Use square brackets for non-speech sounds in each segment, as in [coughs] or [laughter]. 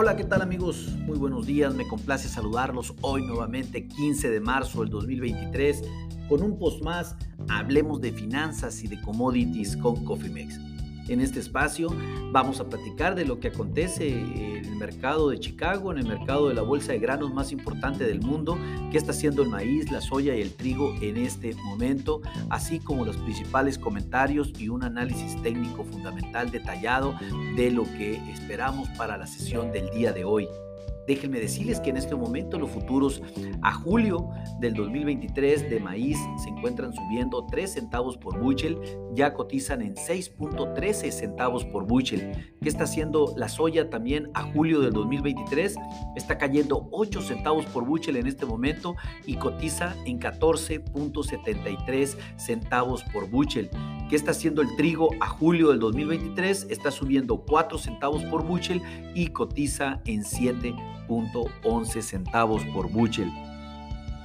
Hola, ¿qué tal amigos? Muy buenos días, me complace saludarlos hoy nuevamente 15 de marzo del 2023 con un post más, hablemos de finanzas y de commodities con Cofimex. En este espacio. Vamos a platicar de lo que acontece en el mercado de Chicago, en el mercado de la bolsa de granos más importante del mundo, qué está haciendo el maíz, la soya y el trigo en este momento, así como los principales comentarios y un análisis técnico fundamental detallado de lo que esperamos para la sesión del día de hoy. Déjenme decirles que en este momento los futuros a julio del 2023 de maíz se encuentran subiendo 3 centavos por bushel, ya cotizan en 6.13 centavos por bushel. ¿Qué está haciendo la soya también a julio del 2023? Está cayendo 8 centavos por bushel en este momento y cotiza en 14.73 centavos por bushel. ¿Qué está haciendo el trigo a julio del 2023? Está subiendo 4 centavos por bushel y cotiza en 7 11 centavos por bushel.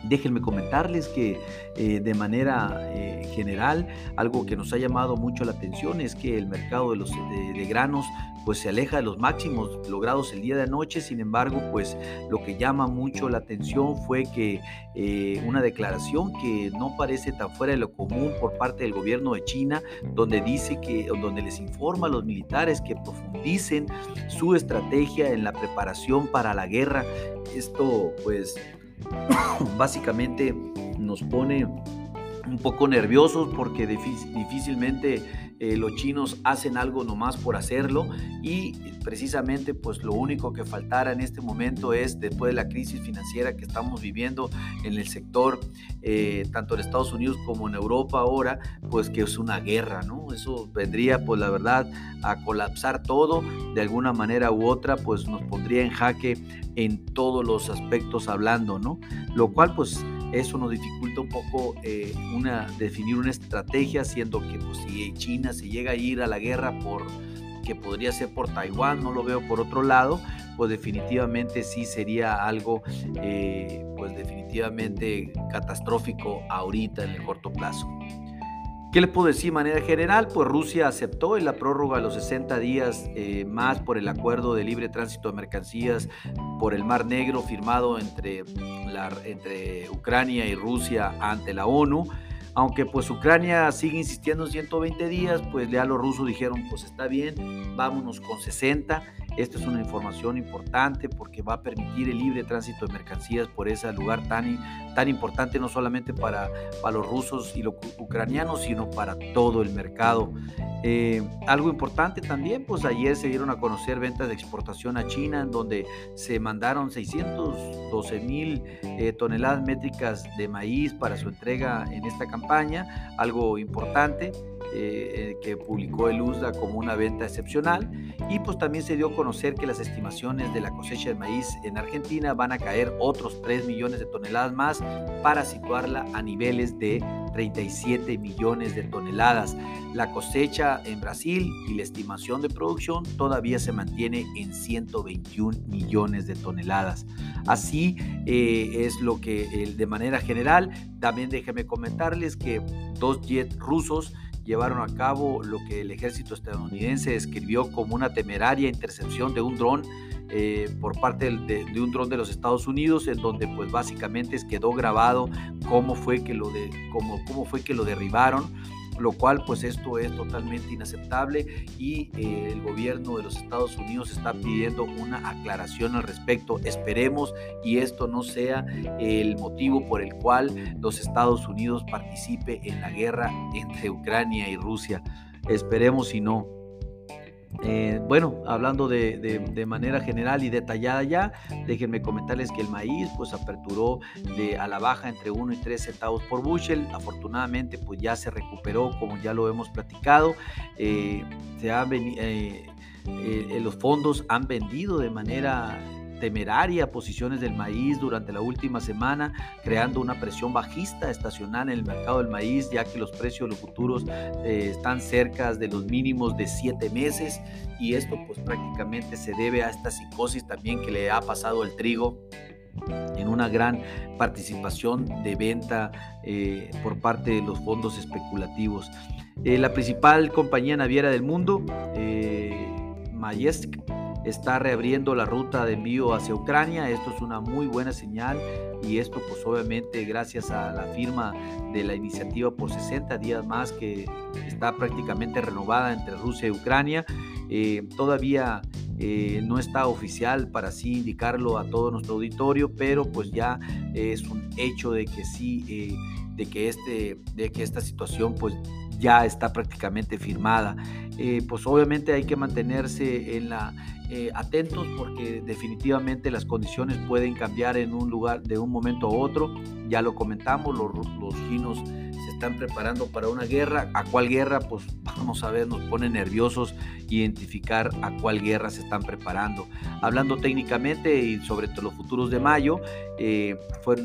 Déjenme comentarles que eh, de manera eh, general algo que nos ha llamado mucho la atención es que el mercado de los de, granos pues se aleja de los máximos logrados el día de anoche, sin embargo pues lo que llama mucho la atención fue que eh, una declaración que no parece tan fuera de lo común por parte del gobierno de China, donde dice que, donde les informa a los militares que profundicen su estrategia en la preparación para la guerra. Esto pues [coughs] básicamente nos pone un poco nerviosos porque difícilmente eh, los chinos hacen algo nomás por hacerlo y precisamente pues lo único que faltara en este momento es después de la crisis financiera que estamos viviendo en el sector eh, tanto en Estados Unidos como en Europa ahora pues que es una guerra no eso vendría pues la verdad a colapsar todo. De alguna manera u otra pues nos pondría en jaque en todos los aspectos hablando no lo cual pues eso nos dificulta un poco eh, definir una estrategia, siendo que pues, si China se llega a ir a la guerra por que podría ser por Taiwán, no lo veo por otro lado, pues definitivamente sí sería algo, eh, pues definitivamente catastrófico ahorita en el corto plazo. ¿Qué le puedo decir de manera general? Pues Rusia aceptó en la prórroga de los 60 días eh, más por el acuerdo de libre tránsito de mercancías por el Mar Negro firmado entre, entre Ucrania y Rusia ante la ONU. Aunque pues Ucrania sigue insistiendo en 120 días, pues ya los rusos dijeron, pues está bien, vámonos con 60 esto es una información importante porque va a permitir el libre tránsito de mercancías por ese lugar tan, tan importante no solamente para, para los rusos y los ucranianos, sino para todo el mercado. Eh, algo importante también, pues ayer se dieron a conocer ventas de exportación a China, en donde se mandaron 612 mil eh, toneladas métricas de maíz para su entrega en esta campaña, algo importante. Eh, que publicó el USDA como una venta excepcional y pues también se dio a conocer que las estimaciones de la cosecha de maíz en Argentina van a caer otros 3 millones de toneladas más para situarla a niveles de 37 millones de toneladas. La cosecha en Brasil y la estimación de producción todavía se mantiene en 121 millones de toneladas. Así eh, es lo que de manera general, también déjenme comentarles que dos jets rusos llevaron a cabo lo que el ejército estadounidense describió como una temeraria intercepción de un dron eh, por parte de, un dron de los Estados Unidos, en donde pues básicamente quedó grabado cómo fue que lo, de, cómo, cómo fue que lo derribaron lo cual pues esto es totalmente inaceptable y eh, el gobierno de los Estados Unidos está pidiendo una aclaración al respecto. Esperemos y esto no sea el motivo por el cual los Estados Unidos participe en la guerra entre Ucrania y Rusia. Esperemos y no. Eh, bueno, hablando de, manera general y detallada ya, déjenme comentarles que el maíz pues aperturó de, a la baja entre 1 y 3 centavos por bushel. Afortunadamente pues ya se recuperó como ya lo hemos platicado. Eh, se ha, eh, los fondos han vendido de manera temeraria posiciones del maíz durante la última semana, creando una presión bajista estacional en el mercado del maíz, ya que los precios de los futuros eh, están cerca de los mínimos de siete meses y esto pues prácticamente se debe a esta psicosis también que le ha pasado el trigo en una gran participación de venta eh, por parte de los fondos especulativos. Eh, la principal compañía naviera del mundo, Majestic, está reabriendo la ruta de envío hacia Ucrania. Esto es una muy buena señal y esto pues obviamente gracias a la firma de la iniciativa por 60 días más que está prácticamente renovada entre Rusia y Ucrania. Eh, todavía eh, no está oficial para así indicarlo a todo nuestro auditorio, pero pues ya es un hecho de que sí, eh, de, que este, de que esta situación pues ya está prácticamente firmada. pues obviamente hay que mantenerse en la, atentos porque definitivamente las condiciones pueden cambiar en un lugar de un momento a otro. Ya lo comentamos, los, los chinos están preparando para una guerra. ¿A cuál guerra? Pues [laughs] vamos a ver, nos pone nerviosos identificar a cuál guerra se están preparando. Hablando técnicamente y sobre los futuros de mayo, eh,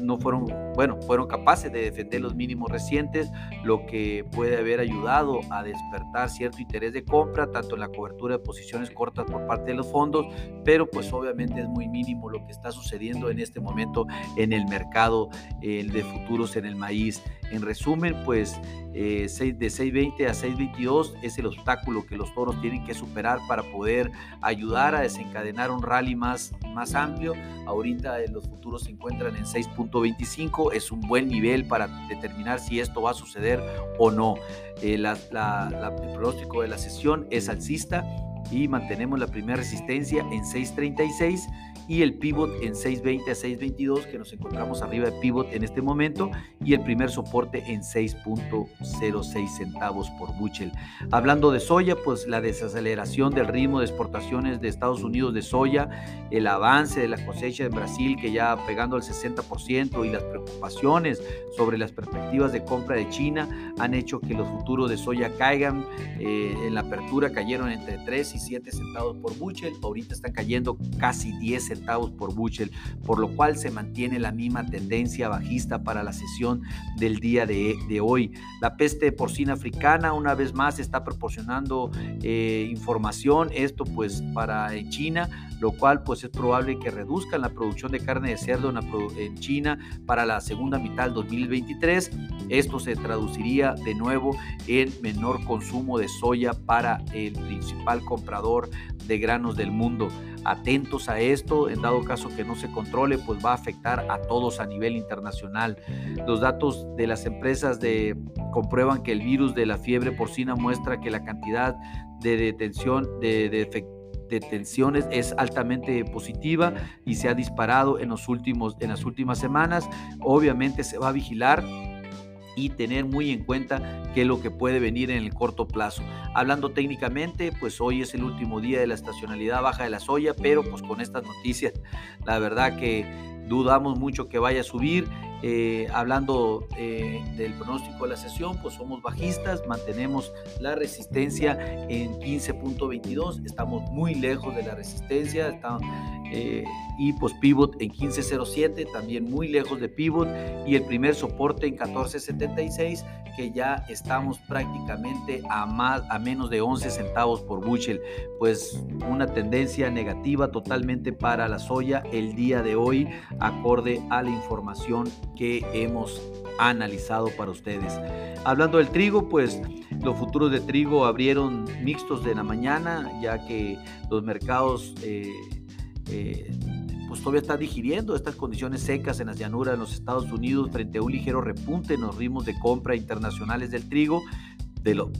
no fueron, bueno, fueron capaces de defender los mínimos recientes, lo que puede haber ayudado a despertar cierto interés de compra, tanto en la cobertura de posiciones cortas por parte de los fondos, pero pues obviamente es muy mínimo lo que está sucediendo en este momento en el mercado eh, de futuros en el maíz. En resumen, pues eh, de 6.20 a 6.22 es el obstáculo que los toros tienen que superar para poder ayudar a desencadenar un rally más, más amplio. Ahorita los futuros se encuentran en 6.25, es un buen nivel para determinar si esto va a suceder o no. Eh, el pronóstico de la sesión es alcista y mantenemos la primera resistencia en 6.36 y el pivot en 6.20 a 6.22 que nos encontramos arriba de pivot en este momento y el primer soporte en 6.06 centavos por buchel. Hablando de soya, pues la desaceleración del ritmo de exportaciones de Estados Unidos de soya, el avance de la cosecha en Brasil que ya pegando al 60% y las preocupaciones sobre las perspectivas de compra de China han hecho que los futuros de soya caigan. Eh, en la apertura cayeron entre 3 y 7 centavos por buchel, ahorita están cayendo casi 10 centavos por Buchel, por lo cual se mantiene la misma tendencia bajista para la sesión del día de, hoy. La peste porcina africana una vez más está proporcionando eh, información, esto pues para China, lo cual pues es probable que reduzcan la producción de carne de cerdo en, China para la segunda mitad del 2023. Esto se traduciría de nuevo en menor consumo de soya para el principal comprador de granos del mundo. Atentos a esto, en dado caso que no se controle, pues va a afectar a todos a nivel internacional. Los datos de las empresas de, comprueban que el virus de la fiebre porcina muestra que la cantidad de detención de, detenciones es altamente positiva y se ha disparado en, los últimos, en las últimas semanas. Obviamente se va a vigilar y tener muy en cuenta qué es lo que puede venir en el corto plazo. Hablando técnicamente, pues hoy es el último día de la estacionalidad baja de la soya, pero pues con estas noticias, la verdad que dudamos mucho que vaya a subir. Eh, hablando eh, del pronóstico de la sesión, pues somos bajistas, mantenemos la resistencia en 15.22, estamos muy lejos de la resistencia, eh, y pues pivot en 15.07, también muy lejos de pivot, y el primer soporte en 14.76, que ya estamos prácticamente a, más, a menos de 11 centavos por bushel, pues una tendencia negativa totalmente para la soya el día de hoy, acorde a la información que hemos analizado para ustedes. Hablando del trigo, pues los futuros de trigo abrieron mixtos de la mañana, ya que los mercados eh, eh, pues todavía están digiriendo estas condiciones secas en las llanuras de los Estados Unidos frente a un ligero repunte en los ritmos de compra internacionales del trigo,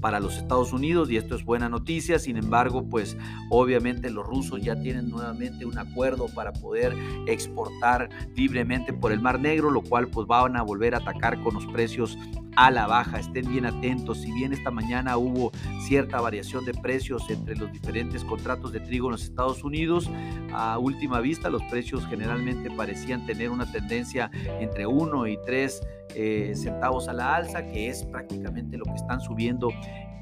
para los Estados Unidos y esto es buena noticia. Sin embargo, pues obviamente los rusos ya tienen nuevamente un acuerdo para poder exportar libremente por el Mar Negro, lo cual pues van a volver a atacar con los precios a la baja. Estén bien atentos. Si bien esta mañana hubo cierta variación de precios entre los diferentes contratos de trigo en los Estados Unidos, a última vista los precios generalmente parecían tener una tendencia entre 1 y 3 eh, centavos a la alza, que es prácticamente lo que están subiendo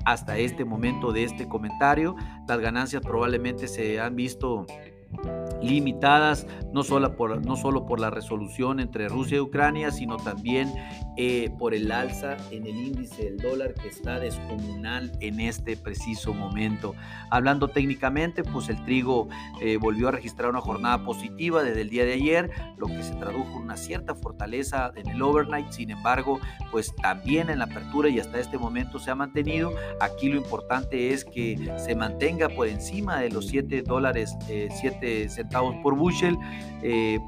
hasta este momento de este comentario. Las ganancias probablemente se han visto limitadas no solo, por, no solo por la resolución entre Rusia y Ucrania, sino también eh, por el alza en el índice del dólar que está descomunal en este preciso momento. Hablando técnicamente, pues el trigo eh, volvió a registrar una jornada positiva desde el día de ayer, lo que se tradujo en una cierta fortaleza en el overnight, sin embargo, pues también en la apertura y hasta este momento se ha mantenido. Aquí lo importante es que se mantenga por encima de los 7 dólares, 7 eh, centavos por bushel,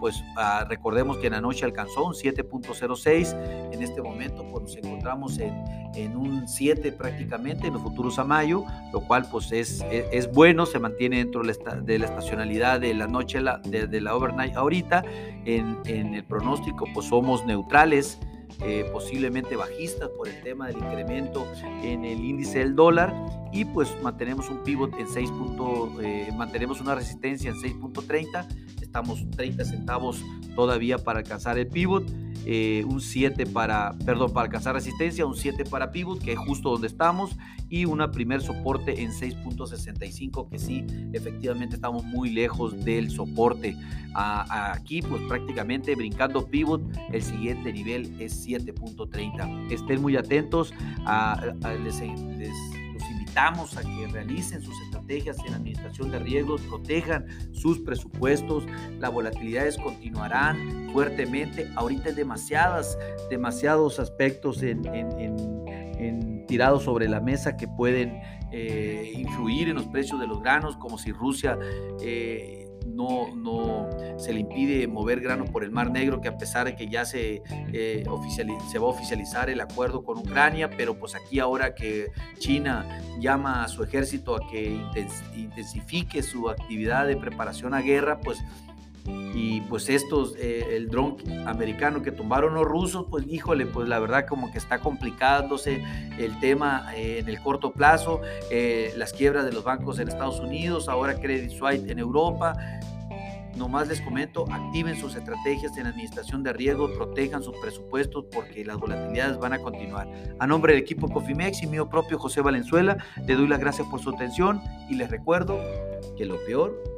pues ah, recordemos que en la noche alcanzó un 7.06 en este momento pues nos encontramos en, en un 7 prácticamente en los futuros a mayo, lo cual pues es, e, es, bueno, se mantiene dentro de la estacionalidad de la noche de, de la overnight ahorita. En, en, el pronóstico pues somos neutrales. Eh, posiblemente bajistas por el tema del incremento en el índice del dólar y pues mantenemos un pivot en 6. Eh, mantenemos una resistencia en 6.30 estamos 30 centavos todavía para alcanzar el pivot eh, un 7 para, perdón, para alcanzar resistencia, un 7 para pivot, que es justo donde estamos, y una primer soporte en 6.65, que sí, efectivamente estamos muy lejos del soporte. aquí, pues prácticamente brincando pivot, el siguiente nivel es 7.30. Estén muy atentos, les a que realicen sus estrategias en administración de riesgos, protejan sus presupuestos, las volatilidades continuarán fuertemente. Ahorita hay demasiadas, demasiados aspectos en, tirados sobre la mesa que pueden eh, influir en los precios de los granos, como si Rusia eh, no, no se le impide mover grano por el Mar Negro, que a pesar de que ya se, eh, se va a oficializar el acuerdo con Ucrania, pero pues aquí ahora que China llama a su ejército a que intensifique su actividad de preparación a guerra, pues y pues estos, eh, el dron americano que tumbaron los rusos, pues híjole, pues la verdad como que está complicándose el tema eh, en el corto plazo, eh, las quiebras de los bancos en Estados Unidos, ahora Credit Suisse en Europa. Nomás les comento, activen sus estrategias en administración de riesgo, protejan sus presupuestos porque las volatilidades van a continuar. A nombre del equipo Cofimex y mío propio José Valenzuela, le doy las gracias por su atención y les recuerdo que lo peor